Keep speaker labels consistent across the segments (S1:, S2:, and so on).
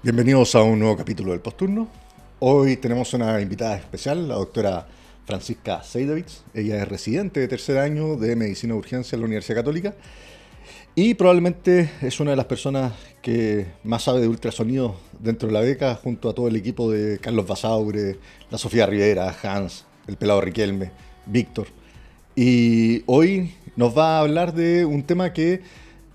S1: Bienvenidos a un nuevo capítulo del Posturno. Hoy tenemos una invitada especial, la doctora Francisca Seidovich. Ella es residente de tercer año de Medicina de Urgencia en la Universidad Católica y probablemente es una de las personas que más sabe de ultrasonido dentro de la beca, junto a todo el equipo de Carlos Basaure, la Sofía Rivera, Hans, el pelado Riquelme, Víctor. Y hoy nos va a hablar de un tema que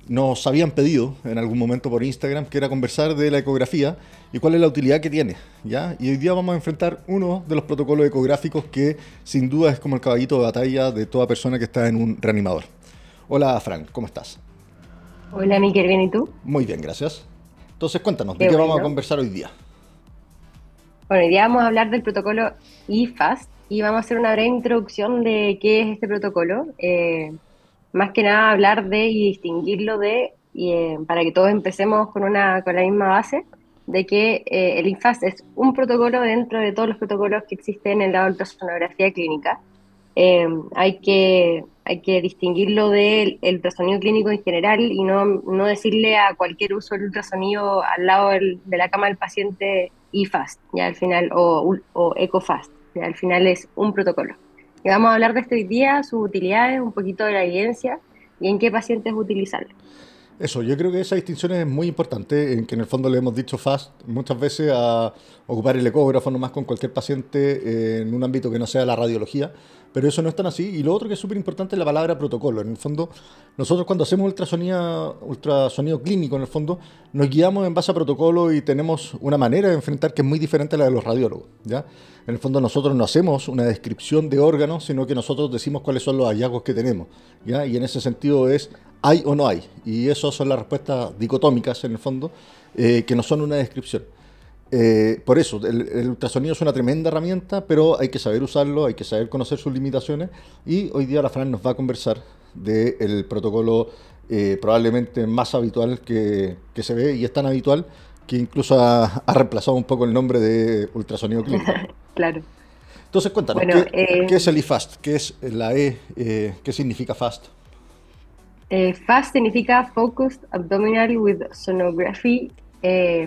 S1: nos habían pedido en algún momento por Instagram, que era conversar de la ecografía y cuál es la utilidad que tiene. ¿ya? Y hoy día vamos a enfrentar uno de los protocolos ecográficos que sin duda es como el caballito de batalla de toda persona que está en un reanimador. Hola Frank, ¿cómo estás?
S2: Hola Miquel, ¿bien y tú?
S1: Muy bien, gracias. Entonces cuéntanos, ¿de qué vamos a conversar hoy día?
S2: Bueno, hoy día vamos a hablar del protocolo eFast y vamos a hacer una breve introducción de qué es este protocolo. Eh, más que nada hablar de y distinguirlo de, y, eh, para que todos empecemos con, una, con la misma base, de que eh, el INFAS es un protocolo dentro de todos los protocolos que existen en la ultrasonografía clínica. Eh, hay, que, hay que distinguirlo del ultrasonido clínico en general y no, no decirle a cualquier uso del ultrasonido al lado de la cama del paciente IFAST, ya al final, o, o ECOFAST, ya al final es un protocolo. Y vamos a hablar de este día, sus utilidades, un poquito de la evidencia y en qué pacientes utilizarlo.
S1: Eso, yo creo que esa distinción es muy importante, en que en el fondo le hemos dicho FAST muchas veces a ocupar el ecógrafo nomás con cualquier paciente eh, en un ámbito que no sea la radiología, pero eso no es tan así. Y lo otro que es súper importante es la palabra protocolo. En el fondo, nosotros cuando hacemos ultrasonido, ultrasonido clínico, en el fondo, nos guiamos en base a protocolo y tenemos una manera de enfrentar que es muy diferente a la de los radiólogos. ¿ya? En el fondo, nosotros no hacemos una descripción de órganos, sino que nosotros decimos cuáles son los hallazgos que tenemos. ¿ya? Y en ese sentido es hay o no hay. Y eso son las respuestas dicotómicas, en el fondo, eh, que no son una descripción. Eh, por eso, el, ultrasonido es una tremenda herramienta, pero hay que saber usarlo, hay que saber conocer sus limitaciones. Y hoy día la Fran nos va a conversar del protocolo eh, probablemente más habitual que, se ve, y es tan habitual que incluso ha, reemplazado un poco el nombre de ultrasonido clínico.
S2: claro.
S1: Entonces, cuéntanos, ¿qué, es el IFAST? ¿Qué es la E? ¿Qué significa FAST?
S2: FAST significa Focused Abdominal with Sonography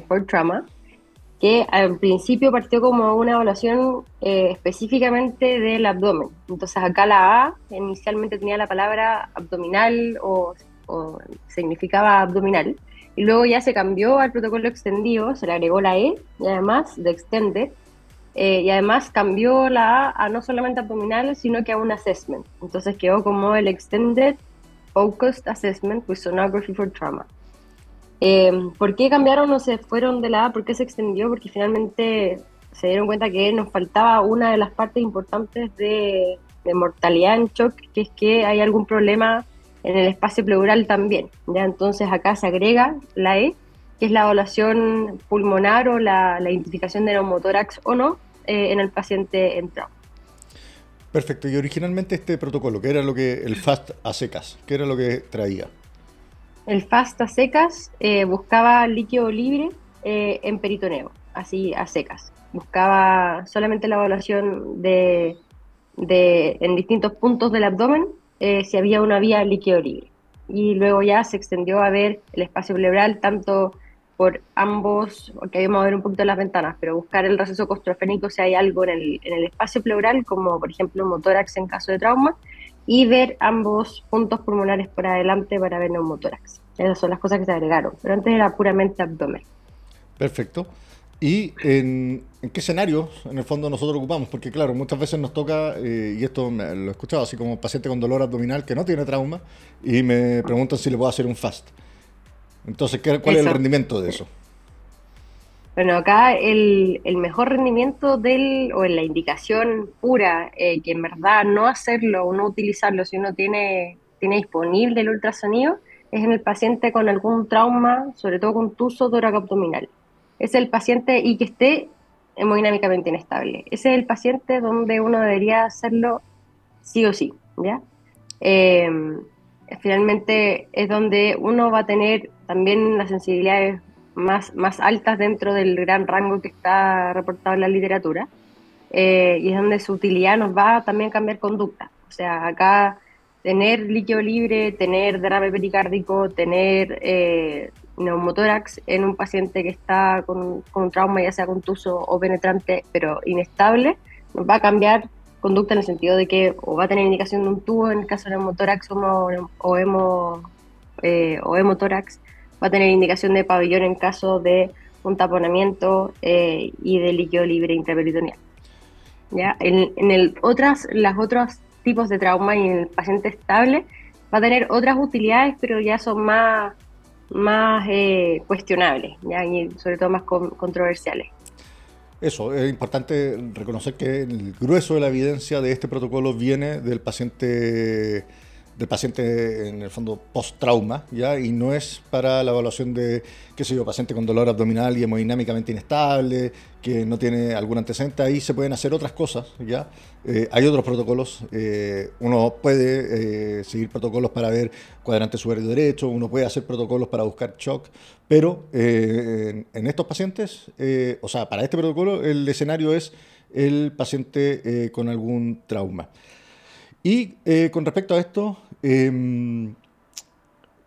S2: for Trauma que al principio partió como una evaluación eh, específicamente del abdomen. Entonces acá la A inicialmente tenía la palabra abdominal o, significaba abdominal, y luego ya se cambió al protocolo extendido, se le agregó la E y además de extended, eh, y además cambió la A a no solamente abdominal, sino que a un assessment. Entonces quedó como el Extended Focused Assessment with Sonography for Trauma. Eh, ¿Por qué cambiaron o se fueron de la A? ¿Por qué se extendió? Porque finalmente se dieron cuenta que nos faltaba una de las partes importantes de, mortalidad en shock, que es que hay algún problema en el espacio pleural también. ¿ya? Entonces acá se agrega la E, que es la evaluación pulmonar o la, identificación de neumotórax o no eh, en el paciente entrado.
S1: Perfecto. Y originalmente este protocolo, ¿qué era lo que el FAST a secas? ¿Qué era lo que traía?
S2: El FAST a secas eh, buscaba líquido libre eh, en peritoneo, así a secas. Buscaba solamente la evaluación de, en distintos puntos del abdomen eh, si había una vía líquido libre. Y luego ya se extendió a ver el espacio pleural tanto por ambos, que vamos a ver un poquito las ventanas, pero buscar el receso costrofénico si hay algo en el, espacio pleural, como por ejemplo motórax en caso de trauma, y ver ambos puntos pulmonares por adelante para ver neumotórax. Esas son las cosas que se agregaron, pero antes era puramente abdomen.
S1: Perfecto. ¿Y en, qué escenario, en el fondo, nosotros ocupamos? Porque, claro, muchas veces nos toca, eh, y esto lo he escuchado, así como paciente con dolor abdominal que no tiene trauma, y me preguntan si le puedo hacer un FAST. Entonces, ¿cuál es el rendimiento de eso?
S2: Bueno, acá el, mejor rendimiento del, o en la indicación pura, eh, que en verdad no hacerlo o no utilizarlo si uno tiene, tiene disponible el ultrasonido, es en el paciente con algún trauma, sobre todo con tuso abdominal. Es el paciente y que esté hemodinámicamente inestable. Ese es el paciente donde uno debería hacerlo sí o sí, ¿ya? eh, finalmente es donde uno va a tener también las sensibilidades más, más altas dentro del gran rango que está reportado en la literatura. Eh, y es donde su utilidad nos va a también cambiar conducta. O sea, acá tener líquido libre, tener derrame pericárdico, tener eh, neumotórax en un paciente que está con, un trauma, ya sea contuso o penetrante, pero inestable, nos va a cambiar conducta en el sentido de que o va a tener indicación de un tubo en el caso de neumotórax o, o, hemo, eh, o hemotórax, va a tener indicación de pabellón en caso de un taponamiento eh, y de líquido libre intraperitoneal. ¿Ya? En, en el otras, las otros tipos de trauma y en el paciente estable va a tener otras utilidades, pero ya son más, más eh, cuestionables ¿ya? y sobre todo más controversiales.
S1: Eso, es importante reconocer que el grueso de la evidencia de este protocolo viene del paciente del paciente en el fondo post-trauma, ¿ya? Y no es para la evaluación de, qué sé yo, paciente con dolor abdominal y hemodinámicamente inestable, que no tiene algún antecedente, ahí se pueden hacer otras cosas, ¿ya? Eh, hay otros protocolos, eh, uno puede eh, seguir protocolos para ver cuadrante superior derecho, uno puede hacer protocolos para buscar shock, pero en, en, estos pacientes, o sea, para este protocolo el escenario es el paciente con algún trauma. Y con respecto a esto, Em,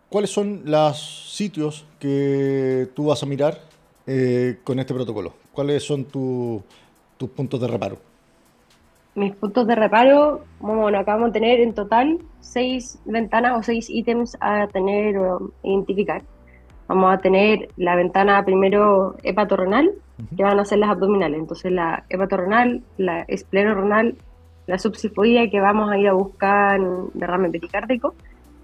S1: ¿Cuáles son los sitios que tú vas a mirar eh, con este protocolo? ¿Cuáles son tus puntos de reparo?
S2: Mis puntos de reparo, bueno, acabamos de tener en total seis ventanas o seis ítems a tener o identificar. Vamos a tener la ventana primero hepatorrenal, que van a ser las abdominales. Entonces la hepatorrenal, la esplenorenal, la subsifoidea que vamos a ir a buscar derrame pericárdico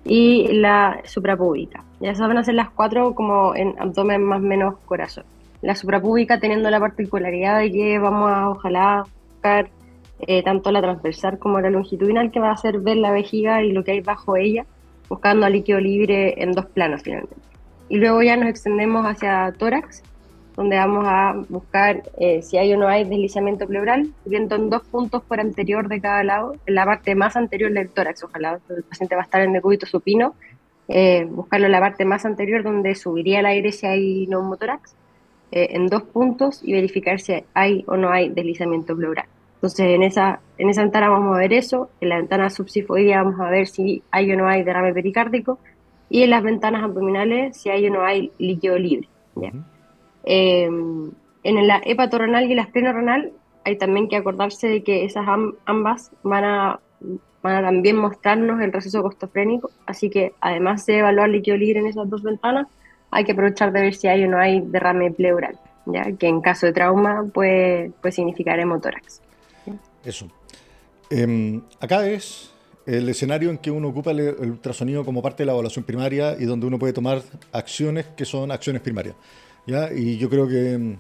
S2: y la suprapúbica. Ya esas van a ser las cuatro como en abdomen más menos corazón. La suprapúbica teniendo la particularidad de que vamos a ojalá buscar eh, tanto la transversal como la longitudinal que va a hacer ver la vejiga y lo que hay bajo ella, buscando a líquido libre en dos planos finalmente. Y luego ya nos extendemos hacia tórax, donde vamos a buscar eh, si hay o no hay deslizamiento pleural, viendo en dos puntos por anterior de cada lado, en la parte más anterior del tórax, ojalá el paciente va a estar en decúbito supino, eh, buscarlo en la parte más anterior donde subiría el aire si hay neumotórax, eh, en dos puntos y verificar si hay o no hay deslizamiento pleural. Entonces en esa, en esa ventana vamos a ver eso, en la ventana subsifoidea vamos a ver si hay o no hay derrame pericárdico y en las ventanas abdominales si hay o no hay líquido libre. Eh, en la hepatorrenal y la esplenorenal hay también que acordarse de que esas ambas van a, van a también mostrarnos el receso costofrénico, así que además de evaluar líquido libre en esas dos ventanas, hay que aprovechar de ver si hay o no hay derrame pleural, ¿ya? que en caso de trauma puede, puede significar hemotórax.
S1: Eso. Em, acá es el escenario en que uno ocupa el, ultrasonido como parte de la evaluación primaria y donde uno puede tomar acciones que son acciones primarias. Y yo creo que mm,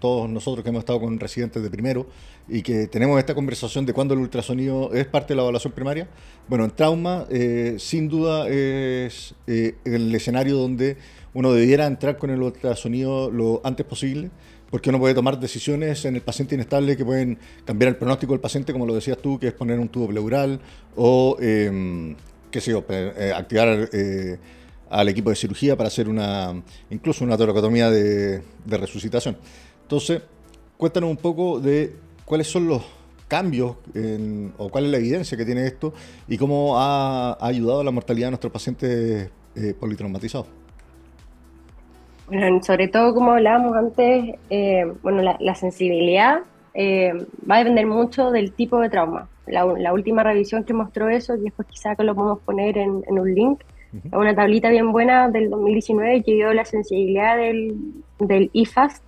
S1: todos nosotros que hemos estado con residentes de primero y que tenemos esta conversación de cuándo el ultrasonido es parte de la evaluación primaria, bueno, en trauma eh, sin duda es eh, el escenario donde uno debiera entrar con el ultrasonido lo antes posible, porque uno puede tomar decisiones en el paciente inestable que pueden cambiar el pronóstico del paciente, como lo decías tú, que es poner un tubo pleural o, em, qué sé yo, eh, activar al equipo de cirugía para hacer una incluso una toracotomía de, resucitación. Entonces, cuéntanos un poco de cuáles son los cambios o cuál es la evidencia que tiene esto y cómo ha, ayudado a la mortalidad de nuestros pacientes eh, politraumatizados.
S2: Bueno, sobre todo como hablábamos antes, eh, bueno, la, sensibilidad eh, va a depender mucho del tipo de trauma. La, última revisión que mostró eso, y después quizá que lo podemos poner en, en un link, una tablita bien buena del 2019 que dio la sensibilidad del, del IFAST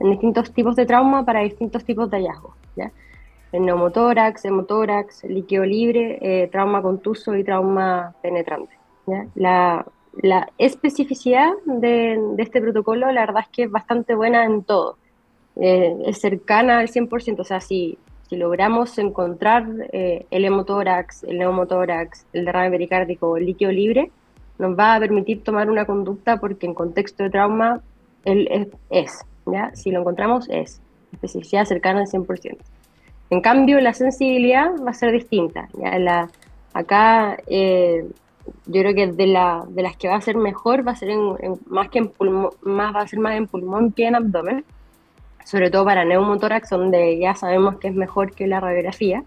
S2: en distintos tipos de trauma para distintos tipos de hallazgos. ¿ya? El neumotórax, hemotórax, líquido libre, eh, trauma contuso y trauma penetrante. La, la, especificidad de, de, este protocolo, la verdad es que es bastante buena en todo. Eh, es cercana al 100%, o sea, si, si logramos encontrar eh, el hemotórax, el neumotórax, el derrame pericárdico, el líquido libre, nos va a permitir tomar una conducta porque en contexto de trauma él es, ¿ya? Si lo encontramos es, especificidad cercana al 100%. En cambio, la sensibilidad va a ser distinta, ¿ya? La, Acá eh, yo creo que de, la, de las que va a ser mejor va a ser más que en pulmón, más va a ser más en pulmón que en abdomen, sobre todo para neumotórax, donde ya sabemos que es mejor que la radiografía.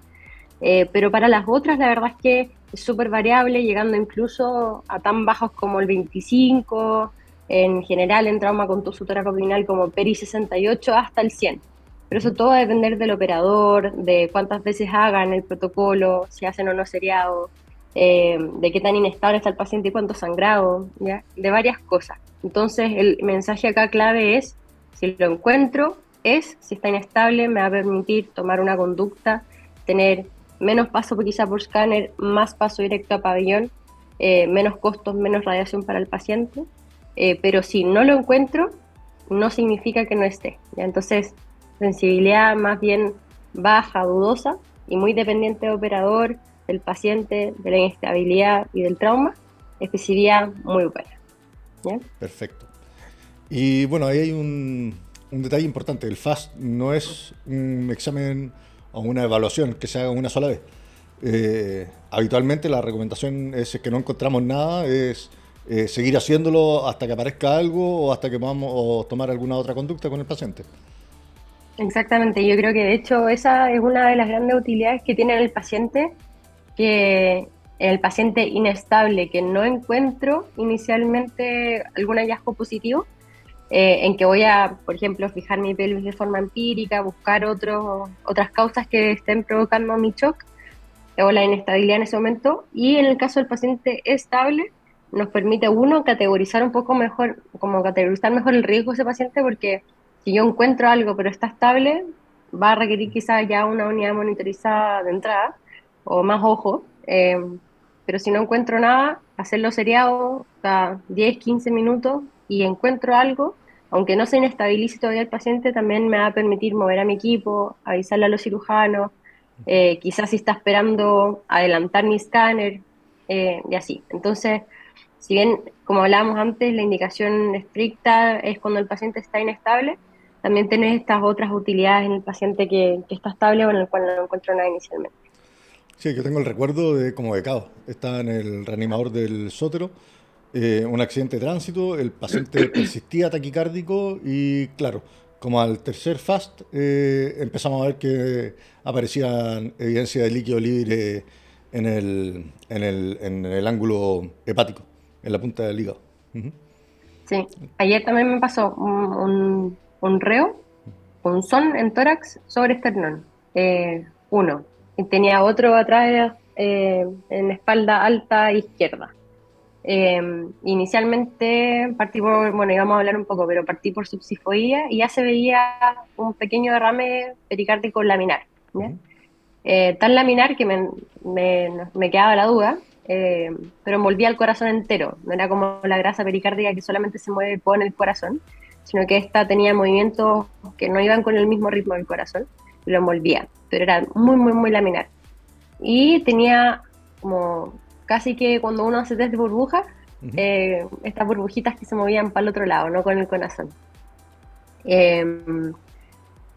S2: Eh, pero para las otras, la verdad es que es súper variable, llegando incluso a tan bajos como el 25, en general en trauma con toracoabdominal como PERI 68 hasta el 100. Pero eso todo va a depender del operador, de cuántas veces hagan el protocolo, si hacen o no seriado, eh, de qué tan inestable está el paciente y cuánto sangrado, ¿ya? de varias cosas. Entonces el mensaje acá clave es, si lo encuentro, es, si está inestable, me va a permitir tomar una conducta, tener menos paso quizá por escáner, más paso directo a pabellón, eh, menos costos, menos radiación para el paciente. Eh, pero si no lo encuentro, no significa que no esté. Entonces, sensibilidad más bien baja, dudosa y muy dependiente de operador, del paciente, de la inestabilidad y del trauma, especificidad muy buena.
S1: Perfecto. Y bueno, ahí hay un detalle importante. El FAST no es un examen o una evaluación que se haga una sola vez. Eh, habitualmente la recomendación es que no encontramos nada, es eh, seguir haciéndolo hasta que aparezca algo o hasta que podamos tomar alguna otra conducta con el paciente.
S2: Exactamente, yo creo que de hecho esa es una de las grandes utilidades que tiene el paciente, que el paciente inestable que no encuentro inicialmente algún hallazgo positivo, eh, en que voy a, por ejemplo, fijar mi pelvis de forma empírica, buscar otros otras causas que estén provocando mi shock o la inestabilidad en ese momento. Y en el caso del paciente estable, nos permite, uno, categorizar un poco mejor, como categorizar mejor el riesgo de ese paciente, porque si yo encuentro algo pero está estable, va a requerir quizás ya una unidad monitorizada de entrada o más ojo. Eh, pero si no encuentro nada, hacerlo seriado, cada 10, 15 minutos y encuentro algo, aunque no se inestabilice todavía el paciente, también me va a permitir mover a mi equipo, avisarle a los cirujanos, eh, quizás si está esperando adelantar mi escáner eh, y así. Entonces, si bien, como hablábamos antes, la indicación estricta es cuando el paciente está inestable, también tenés estas otras utilidades en el paciente que, está estable o en el cual no encuentro nada inicialmente.
S1: Sí, yo tengo el recuerdo de como becado. Estaba en el reanimador del sótero, eh, un accidente de tránsito, el paciente persistía taquicárdico y claro, como al tercer FAST eh, empezamos a ver que aparecían evidencia de líquido libre en el, en el, en el ángulo hepático en la punta del hígado.
S2: Sí, ayer también me pasó un, un, reo, un son en tórax sobre esternón, eh, uno, y tenía otro atrás eh, en espalda alta izquierda. Eh, inicialmente partí por, bueno, íbamos a hablar un poco, pero partí por subsifoía y ya se veía un pequeño derrame pericárdico laminar. tan laminar que me, me, me, quedaba la duda eh, pero envolvía el corazón entero. No era como la grasa pericárdica que solamente se mueve con el corazón, sino que esta tenía movimientos que no iban con el mismo ritmo del corazón y lo envolvía, pero era muy, muy, muy laminar. Y tenía como casi que cuando uno hace test de burbujas, eh, estas burbujitas que se movían para el otro lado, no con el corazón. Em,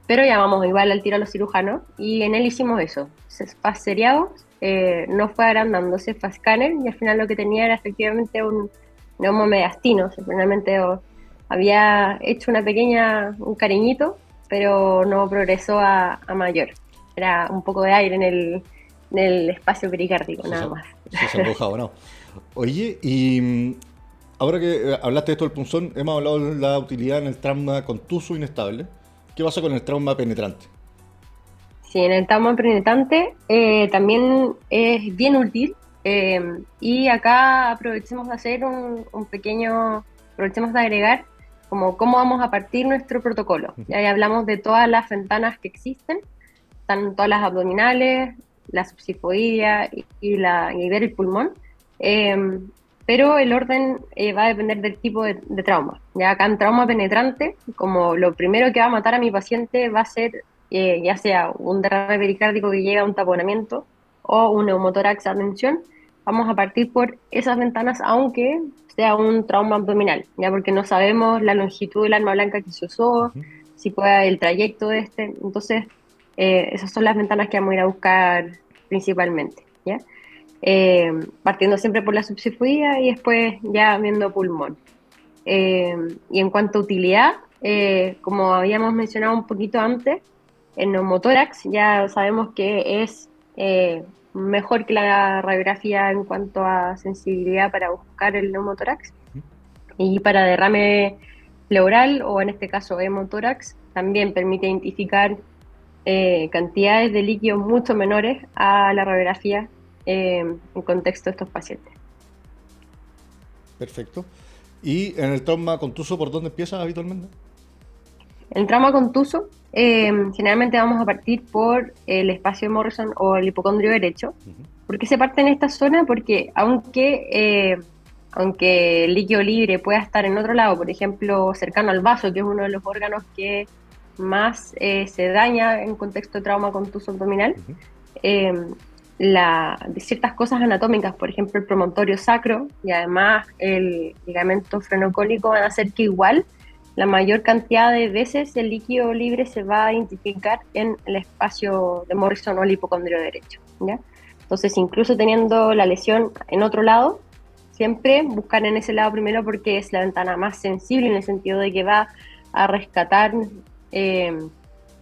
S2: pero llamamos igual al tiro a los cirujanos y en él hicimos eso, seriados eh, no fue agrandándose, fue escáner y al final lo que tenía era efectivamente un neumomediastino, finalmente había hecho una pequeña, un cariñito, pero no progresó a, mayor. Era un poco de aire en el, en el espacio pericárdico, nada más.
S1: Se no. Oye, y mm, ahora que eh, hablaste de esto del punzón, hemos hablado de la utilidad en el trauma contuso inestable. ¿Qué pasa con el trauma penetrante?
S2: Sí, en el trauma penetrante eh, también es bien útil. Eh, y acá aprovechemos de hacer un, pequeño, aprovechemos de agregar como cómo vamos a partir nuestro protocolo. Ya hablamos de todas las ventanas que existen, están todas las abdominales, la subsifoidea y, la, y ver el pulmón. Eh, pero el orden va a depender del tipo de, de, trauma. Ya acá en trauma penetrante, como lo primero que va a matar a mi paciente va a ser eh, ya sea un derrame pericárdico que llega a un taponamiento o un neumotórax a tensión, vamos a partir por esas ventanas, aunque sea un trauma abdominal, ya porque no sabemos la longitud del arma blanca que se usó, si puede el trayecto de este. Entonces, eh, esas son las ventanas que vamos a ir a buscar principalmente. ¿ya? eh, partiendo siempre por la subsifuía y después ya viendo pulmón. Eh, y en cuanto a utilidad, eh, como habíamos mencionado un poquito antes, el neumotórax ya sabemos que es mejor que la radiografía en cuanto a sensibilidad para buscar el neumotórax. Y para derrame pleural o en este caso hemotórax, también permite identificar cantidades de líquidos mucho menores a la radiografía en contexto de estos pacientes.
S1: Perfecto. ¿Y en el trauma contuso por dónde empieza habitualmente?
S2: El trauma contuso, eh, generalmente vamos a partir por el espacio de Morrison o el hipocondrio derecho. ¿Por qué se parte en esta zona? Porque aunque, eh, aunque el líquido libre pueda estar en otro lado, por ejemplo, cercano al vaso, que es uno de los órganos que más eh, se daña en contexto de trauma contuso abdominal, de ciertas cosas anatómicas, por ejemplo el promontorio sacro y además el ligamento frenocólico van a hacer que igual la mayor cantidad de veces el líquido libre se va a identificar en el espacio de Morrison o el hipocondrio derecho. ¿ya? Entonces, incluso teniendo la lesión en otro lado, siempre buscar en ese lado primero porque es la ventana más sensible en el sentido de que va a rescatar eh,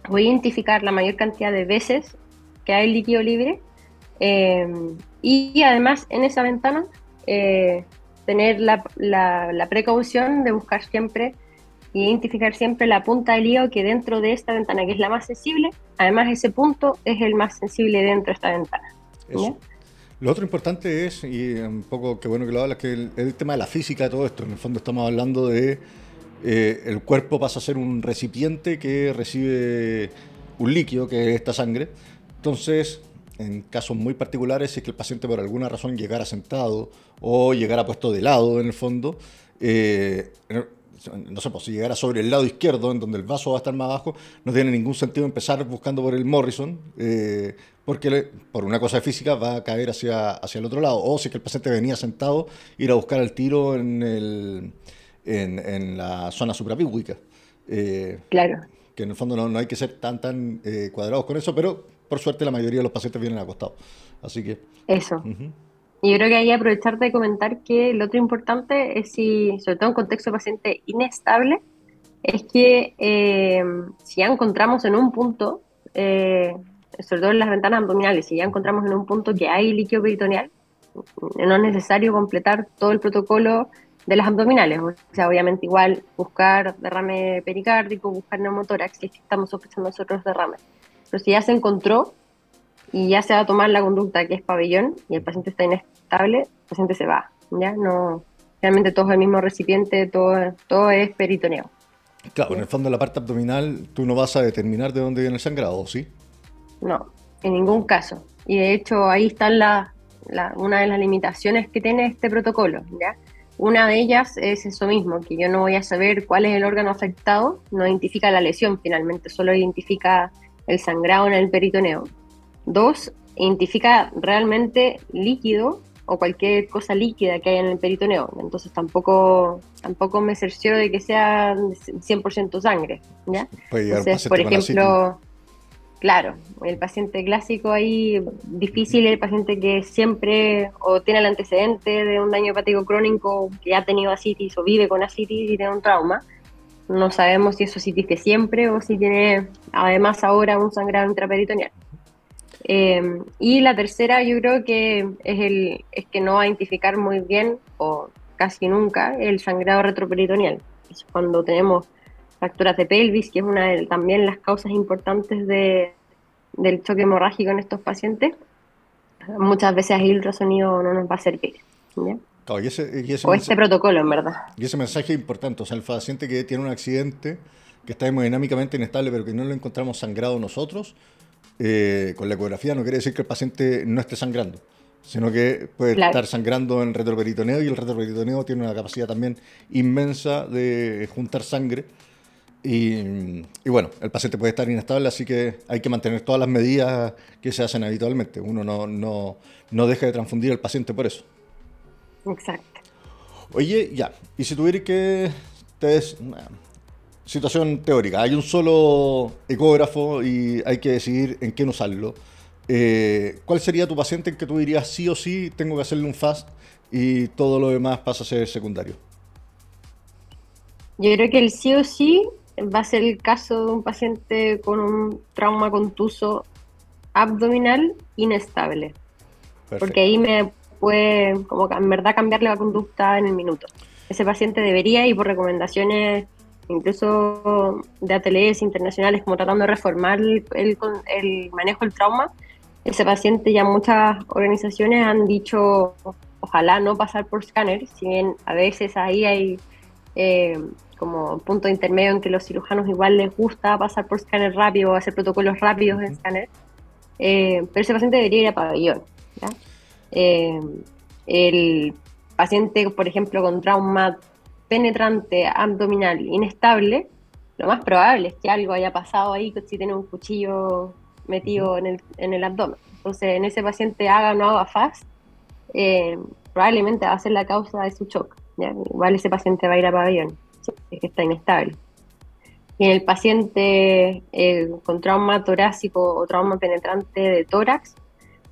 S2: o identificar la mayor cantidad de veces que hay líquido libre Em, y, además en esa ventana eh, tener la, la, precaución de buscar siempre, identificar siempre la punta del hígado que dentro de esta ventana, que es la más sensible, además ese punto es el más sensible dentro de esta ventana.
S1: Lo otro importante es, y un poco que bueno que lo hablas, que el, el, tema de la física de todo esto, en el fondo estamos hablando de eh, el cuerpo pasa a ser un recipiente que recibe un líquido, que es esta sangre. Entonces, en casos muy particulares, si es que el paciente por alguna razón llegara sentado o llegara puesto de lado en el fondo, eh, no sé, pues si llegara sobre el lado izquierdo, en donde el vaso va a estar más abajo, no tiene ningún sentido empezar buscando por el Morrison, eh, porque por una cosa de física va a caer hacia, hacia el otro lado. O si es que el paciente venía sentado, ir a buscar el tiro en, el, en, la zona suprapíbuica.
S2: Eh, claro.
S1: Que en el fondo no, no hay que ser tan, tan cuadrados con eso, pero por suerte la mayoría de los pacientes vienen acostados. Así que...
S2: Eso. Y yo creo que ahí aprovechar de comentar que lo otro importante es si, sobre todo en contexto de paciente inestable, es que eh, si ya encontramos en un punto, eh, sobre todo en las ventanas abdominales, si ya encontramos en un punto que hay líquido peritoneal, no es necesario completar todo el protocolo de las abdominales. O sea, obviamente igual buscar derrame pericárdico, buscar neumotórax, que estamos sospechando nosotros derrame. Pero si ya se encontró y ya se va a tomar la conducta que es pabellón y el paciente está inestable, el paciente se va. ¿ya? No, realmente todo es el mismo recipiente, todo, todo es peritoneo.
S1: Claro, en el fondo de la parte abdominal tú no vas a determinar de dónde viene el sangrado, ¿sí?
S2: No, en ningún caso. Y de hecho ahí está la, una de las limitaciones que tiene este protocolo. ¿ya? Una de ellas es eso mismo, que yo no voy a saber cuál es el órgano afectado, no identifica la lesión finalmente, solo identifica el sangrado en el peritoneo. Dos, identifica realmente líquido o cualquier cosa líquida que haya en el peritoneo. Entonces tampoco, tampoco me cercioro de que sea 100% sangre. ¿ya? Entonces, por ejemplo, claro, el paciente clásico ahí difícil es el paciente que siempre o tiene el antecedente de un daño hepático crónico, que ha tenido asitis o vive con asitis y tiene un trauma. No sabemos si eso sí que siempre o si tiene además ahora un sangrado intraperitoneal. Eh, y la tercera yo creo que es, el, es que no va a identificar muy bien o casi nunca el sangrado retroperitoneal. Es cuando tenemos fracturas de pelvis, que es una de también las causas importantes de, del choque hemorrágico en estos pacientes. Muchas veces el ultrasonido no nos va a servir. ¿ya? o este protocolo, en verdad.
S1: Y ese mensaje es importante. O sea, el paciente que tiene un accidente, que está hemodinámicamente inestable, pero que no lo encontramos sangrado nosotros, eh, con la ecografía no quiere decir que el paciente no esté sangrando, sino que puede estar sangrando en retroperitoneo y el retroperitoneo tiene una capacidad también inmensa de juntar sangre. Y, bueno, el paciente puede estar inestable, así que hay que mantener todas las medidas que se hacen habitualmente. Uno no, no, no deja de transfundir al paciente por eso.
S2: Exacto.
S1: Oye, ya, y si tuviera que... Ustedes, situación teórica, hay un solo ecógrafo y hay que decidir en qué usarlo. eh, ¿cuál sería tu paciente en que tú dirías sí o sí tengo que hacerle un FAST y todo lo demás pasa a ser secundario?
S2: Yo creo que el sí o sí va a ser el caso de un paciente con un trauma contuso abdominal inestable. Porque ahí me puede, como en verdad, cambiarle la conducta en el minuto. Ese paciente debería, y por recomendaciones incluso de ateliers internacionales, como tratando de reformar el, el manejo del trauma, ese paciente ya muchas organizaciones han dicho, ojalá no pasar por escáner, si bien a veces ahí hay eh, como punto intermedio en que los cirujanos igual les gusta pasar por escáner rápido, hacer protocolos rápidos de escáner, eh, pero ese paciente debería ir a pabellón. Eh, el paciente, por ejemplo, con trauma penetrante abdominal inestable, lo más probable es que algo haya pasado ahí si tiene un cuchillo metido en el, en el abdomen. Entonces, en ese paciente haga o no haga fast, eh, probablemente va a ser la causa de su shock. Igual ese paciente va a ir a pabellón, es que está inestable. Y en el paciente eh, con trauma torácico o trauma penetrante de tórax,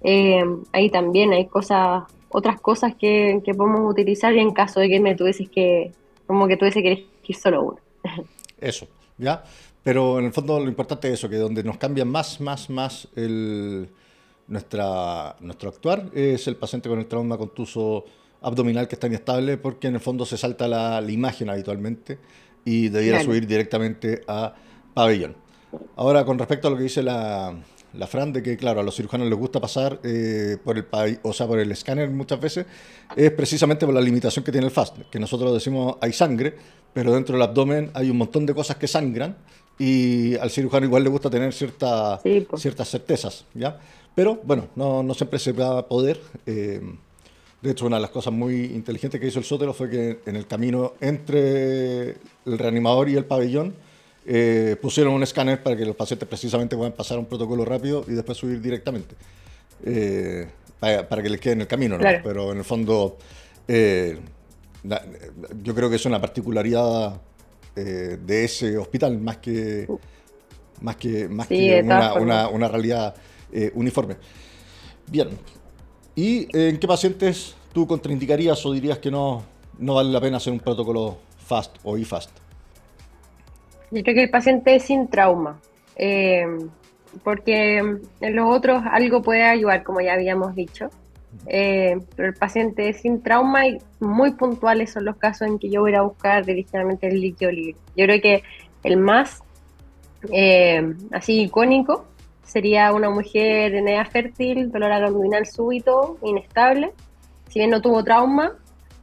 S2: eh, ahí también hay cosas, otras cosas que, podemos utilizar en caso de que me tuvieses que, como que tuviese que elegir solo uno.
S1: Eso, ¿ya? Pero en el fondo lo importante es eso, que donde nos cambia más, más, más el, nuestra, nuestro actuar es el paciente con el trauma contuso abdominal que está inestable, porque en el fondo se salta la, imagen habitualmente y debiera subir directamente a pabellón. Ahora, con respecto a lo que dice la, la Fran, de que, claro, a los cirujanos les gusta pasar eh, por, el, o sea, por el escáner muchas veces, es precisamente por la limitación que tiene el FAST, que nosotros decimos hay sangre, pero dentro del abdomen hay un montón de cosas que sangran y al cirujano igual le gusta tener cierta, ciertas certezas, ¿ya? Pero bueno, no, no siempre se va a poder. Eh, de hecho, una de las cosas muy inteligentes que hizo el Sotero fue que en el camino entre el reanimador y el pabellón eh, pusieron un escáner para que los pacientes precisamente puedan pasar un protocolo rápido y después subir directamente. Eh, para, que les quede en el camino, ¿no? Pero en el fondo, yo creo que es una particularidad eh, de ese hospital, más que, más que, más que una, una, realidad eh, uniforme. Bien, ¿y en qué pacientes tú contraindicarías o dirías que no, no vale la pena hacer un protocolo FAST o IFAST?
S2: Yo creo que el paciente es sin trauma, eh, porque en los otros algo puede ayudar, como ya habíamos dicho. Eh, pero el paciente sin trauma y muy puntuales son los casos en que yo voy a buscar directamente el líquido libre. Yo creo que el más eh, así icónico sería una mujer en edad fértil, dolor abdominal súbito, inestable. Si bien no tuvo trauma,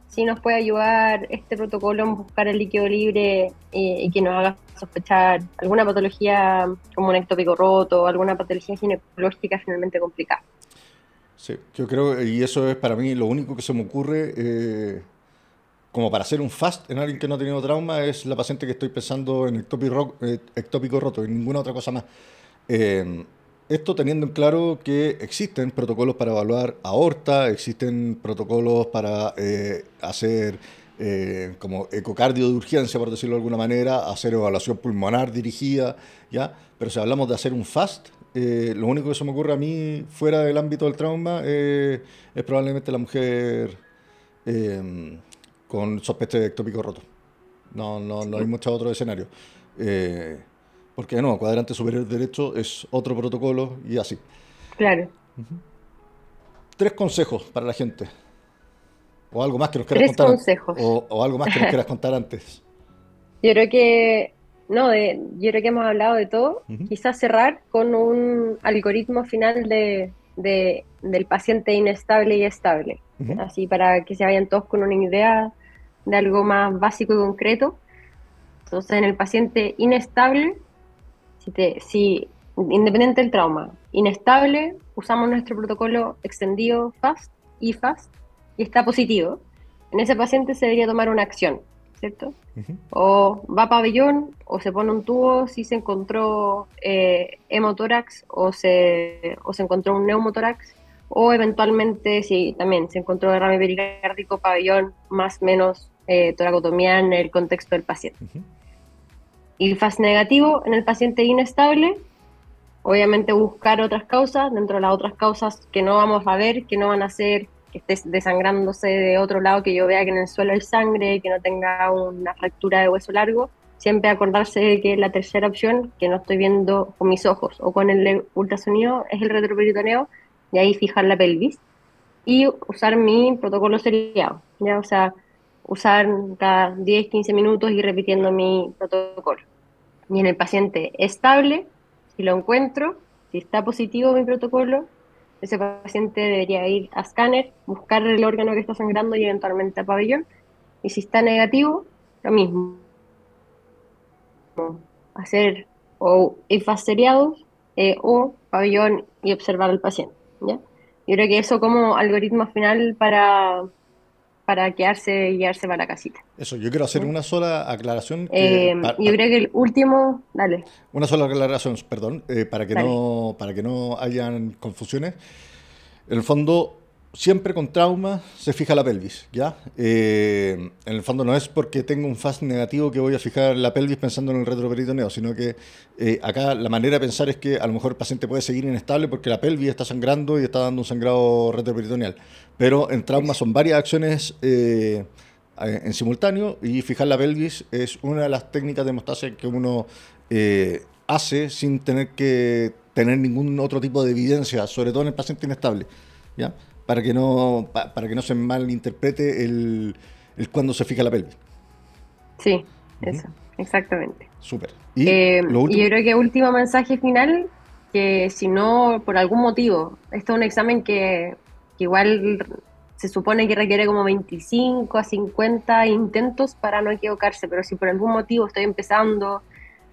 S2: sí nos puede ayudar este protocolo en buscar el líquido libre y, y que nos haga sospechar alguna patología como un ectópico roto, alguna patología ginecológica finalmente complicada.
S1: Sí, yo creo, y eso es para mí lo único que se me ocurre, eh, como para hacer un fast en alguien que no ha tenido trauma, es la paciente que estoy pensando en ectópico, eh, roto y ninguna otra cosa más. Eh, esto teniendo en claro que existen protocolos para evaluar aorta, existen protocolos para hacer como ecocardio de urgencia, por decirlo de alguna manera, hacer evaluación pulmonar dirigida, ¿ya? Pero si hablamos de hacer un FAST, eh, lo único que se me ocurre a mí fuera del ámbito del trauma eh, es probablemente la mujer eh, con sospecha de ectópico roto. No, no, no hay muchos otros escenarios. Porque no, cuadrante superior derecho es otro protocolo y así.
S2: Claro.
S1: Tres consejos para la gente. O algo más que nos quieras contar.
S2: Consejos.
S1: O, o algo más que nos quieras contar antes.
S2: Yo creo que no, de, yo creo que hemos hablado de todo. Quizás cerrar con un algoritmo final de, del paciente inestable y estable. Así para que se vayan todos con una idea de algo más básico y concreto. Entonces, en el paciente inestable, si, te, si independiente del trauma, inestable, usamos nuestro protocolo extendido FAST y FAST y está positivo. En ese paciente se debería tomar una acción ¿cierto? O va a pabellón o se pone un tubo si se encontró eh, hemotórax o se, o se encontró un neumotórax o eventualmente si también se encontró derrame pericárdico, pabellón, más menos eh, toracotomía en el contexto del paciente. Y fase negativo en el paciente inestable, obviamente buscar otras causas, dentro de las otras causas que no vamos a ver, que no van a ser que estés desangrándose de otro lado, que yo vea que en el suelo hay sangre, que no tenga una fractura de hueso largo, siempre acordarse de que la tercera opción, que no estoy viendo con mis ojos o con el ultrasonido, es el retroperitoneo, y ahí fijar la pelvis, y usar mi protocolo seriado, ¿ya? O sea, usar cada 10, 15 minutos y repitiendo mi protocolo. Y en el paciente estable, si lo encuentro, si está positivo mi protocolo, ese paciente debería ir a escáner, buscar el órgano que está sangrando y eventualmente a pabellón. Y si está negativo, lo mismo. Hacer o IFAS seriados eh, o pabellón y observar al paciente. ¿ya? Yo creo que eso como algoritmo final para, para quedarse y llevarse para la casita.
S1: Eso, yo quiero hacer una sola aclaración.
S2: Eh, yo creo que el último, dale.
S1: Una sola aclaración, perdón, eh, para, que no, para que no hayan confusiones. En el fondo, siempre con trauma se fija la pelvis, ¿ya? Eh, en el fondo no es porque tengo un FAST negativo que voy a fijar la pelvis pensando en el retroperitoneo, sino que eh, acá la manera de pensar es que a lo mejor el paciente puede seguir inestable porque la pelvis está sangrando y está dando un sangrado retroperitoneal. Pero en trauma son varias acciones eh, en simultáneo y fijar la pelvis es una de las técnicas de hemostasia que uno hace sin tener que tener ningún otro tipo de evidencia, sobre todo en el paciente inestable, ¿ya? Para que no, para que no se malinterprete el, el cuando se fija la pelvis.
S2: Sí, eso, exactamente.
S1: Súper.
S2: Eh, ¿Y, yo creo que último mensaje final, que si no, por algún motivo, esto es un examen que, igual se supone que requiere como 25 a 50 intentos para no equivocarse, pero si por algún motivo estoy empezando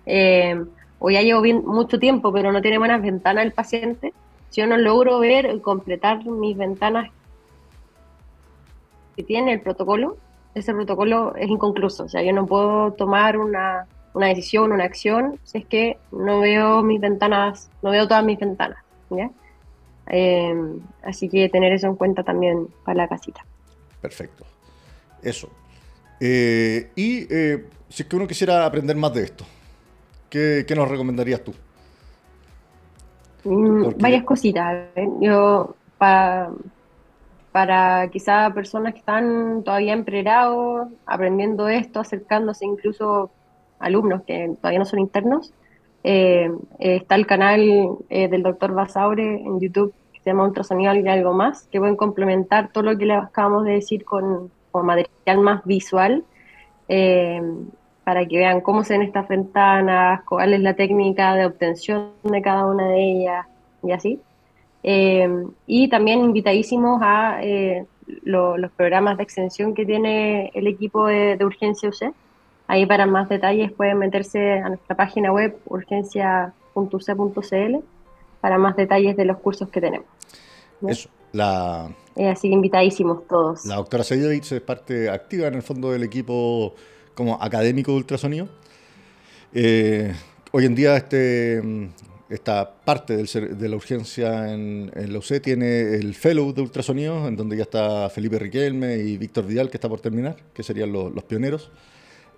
S2: eh, o ya llevo bien, mucho tiempo, pero no tiene buenas ventanas el paciente, si yo no logro ver, completar mis ventanas que tiene el protocolo, ese protocolo es inconcluso. O sea, yo no puedo tomar una, una decisión, una acción, si es que no veo mis ventanas, no veo todas mis ventanas. Em, así que tener eso en cuenta también para la casita.
S1: Perfecto. Eso. Eh, y eh, si es que uno quisiera aprender más de esto, ¿qué, qué nos recomendarías tú?
S2: Mm, varias cositas. Yo, para para quizá personas que están todavía en pregrado, aprendiendo esto, acercándose incluso alumnos que todavía no son internos, eh, está el canal eh, del doctor Basaure en YouTube que se llama Ultrasonido y algo más, que pueden complementar todo lo que le acabamos de decir con, con material más visual. Para que vean cómo se ven estas ventanas, cuál es la técnica de obtención de cada una de ellas y así. Eh, y también invitadísimos a eh, los programas de extensión que tiene el equipo de, Urgencia UC. Ahí para más detalles pueden meterse a nuestra página web urgencia.uc.cl para más detalles de los cursos que tenemos.
S1: Eso, la...
S2: Eh, así que invitadísimos todos.
S1: La doctora Sayevich es parte activa en el fondo del equipo como académico de ultrasonido. Eh, hoy en día este, esta parte de la urgencia en, la UC tiene el fellow de ultrasonido, en donde ya está Felipe Riquelme y Víctor Vidal, que está por terminar, que serían los pioneros.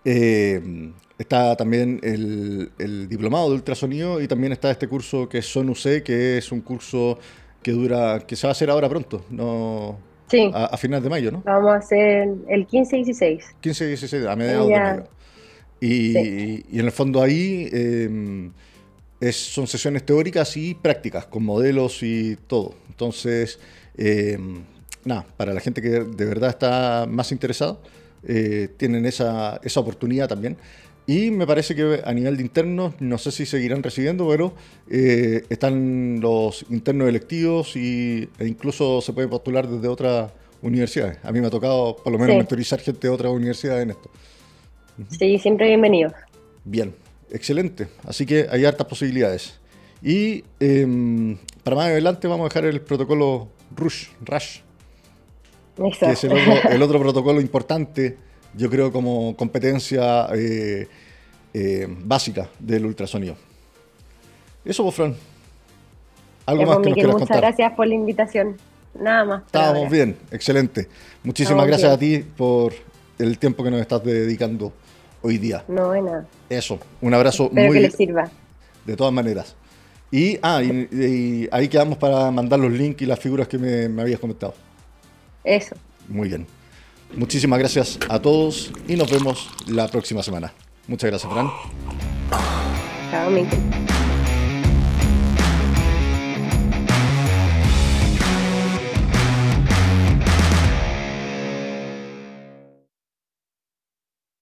S1: Eh, está también el, diplomado de ultrasonido y también está este curso que es Son UC, que es un curso que dura, que se va a hacer ahora pronto, no,
S2: Sí.
S1: A, finales de mayo, ¿no?
S2: Vamos a hacer el 15 y 16.
S1: 15 y 16, a mediados de mayo. Y, y, en el fondo ahí em, es, son sesiones teóricas y prácticas, con modelos y todo. Entonces, em, nada, para la gente que de verdad está más interesada, eh, tienen esa, esa oportunidad también. Y me parece que a nivel de internos, no sé si seguirán recibiendo, pero eh, están los internos electivos y, e incluso se puede postular desde otras universidades. A mí me ha tocado por lo menos mentorizar gente de otras universidades en esto.
S2: Sí, siempre bienvenidos.
S1: Bien, excelente. Así que hay hartas posibilidades. Y em, para más adelante vamos a dejar el protocolo RUSH, RUSH que es el otro protocolo importante yo creo, como competencia eh, eh, básica del ultrasonido. Eso, vos, Fran.
S2: ¿Algo más que nos quieras Muchas gracias por la invitación. Nada más.
S1: Estábamos bien, excelente. Muchísimas gracias a ti por el tiempo que nos estás dedicando hoy día.
S2: No, de nada.
S1: Eso, un abrazo
S2: Espero
S1: muy...
S2: que les sirva.
S1: De todas maneras. Y, ah, y, ahí quedamos para mandar los links y las figuras que me, me habías comentado.
S2: Eso.
S1: Muy bien. Muchísimas gracias a todos y nos vemos la próxima semana. Muchas gracias, Fran.
S2: Chao.